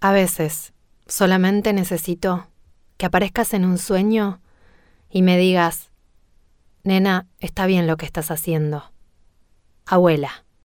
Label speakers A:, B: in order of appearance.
A: A veces solamente necesito que aparezcas en un sueño y me digas, nena, está bien lo que estás haciendo. Abuela.